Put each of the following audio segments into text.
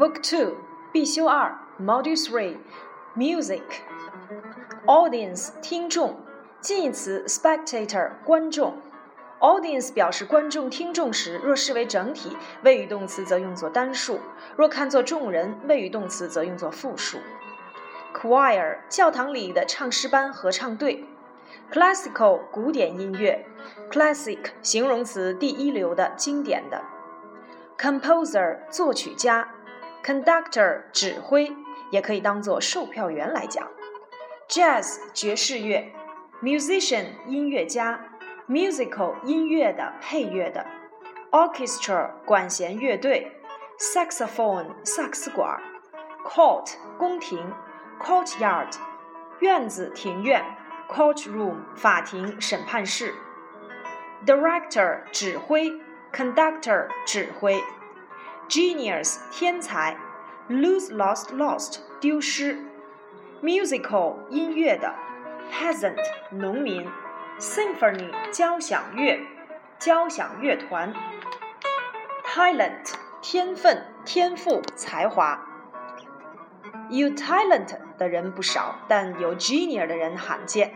Book Two 必修二 Module Three Music Audience 听众近义词 spectator 观众 Audience 表示观众、听众时，若视为整体，谓语动词则用作单数；若看作众人，谓语动词则用作复数。Choir 教堂里的唱诗班、合唱队。Classical 古典音乐。Classic 形容词第一流的、经典的。Composer 作曲家。Conductor 指挥，也可以当做售票员来讲。Jazz 爵士乐。Musician 音乐家。musical 音乐的、配乐的，orchestra 管弦乐队，saxophone 萨克斯管，court 宫廷，courtyard 院子、庭院，courtroom 法庭、审判室，director 指挥，conductor 指挥，genius 天才，lose lost lost 丢失，musical 音乐的，peasant 农民。Symphony 交响乐，交响乐团。Talent 天分、天赋、才华。有 talent 的人不少，但有 genius 的人罕见。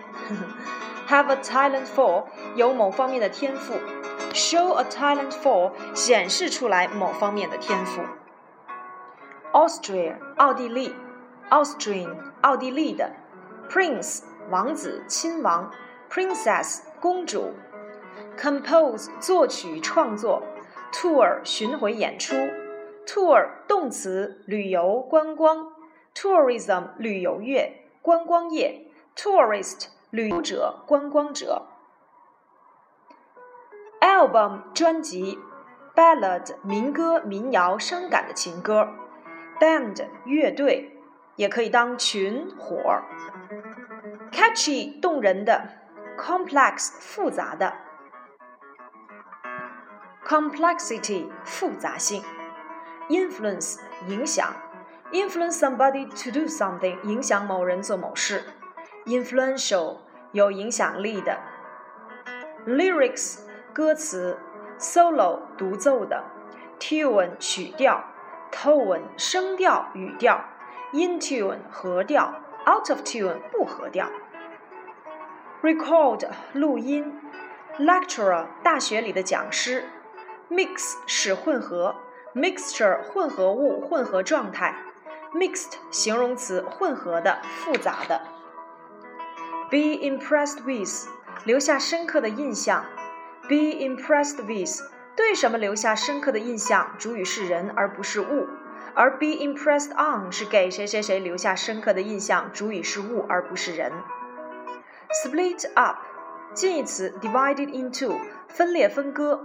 Have a talent for 有某方面的天赋。Show a talent for 显示出来某方面的天赋。Austria 奥地利，Austrian 奥地利的。Prince 王子、亲王。Princess 公主，compose 作曲创作，tour 巡回演出，tour 动词旅游观光，tourism 旅游业观光业，tourist 旅游者观光者 ，album 专辑，ballad 民歌民谣伤感的情歌，band 乐队也可以当群伙，catchy 动人的。complex 复杂的，complexity 复杂性，influence 影响，influence somebody to do something 影响某人做某事，influential 有影响力的，lyrics 歌词，solo 独奏的，tune 曲调，tone 声调语调，in tune 合调，out of tune 不合调。record 录音，lecturer 大学里的讲师，mix 使混合，mixture 混合物、混合状态，mixed 形容词混合的、复杂的。be impressed with 留下深刻的印象 ，be impressed with 对什么留下深刻的印象，主语是人而不是物，而 be impressed on 是给谁谁谁留下深刻的印象，主语是物而不是人。Split up，近义词，divided into，分裂分割。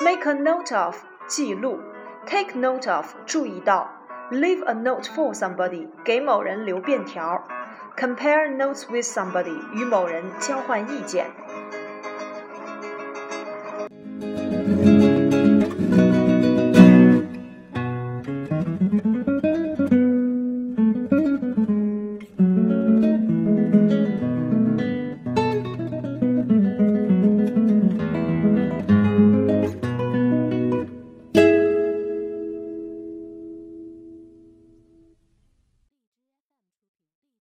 Make a note of，记录。Take note of，注意到。Leave a note for somebody，给某人留便条。Compare notes with somebody，与某人交换意见。 Thank you.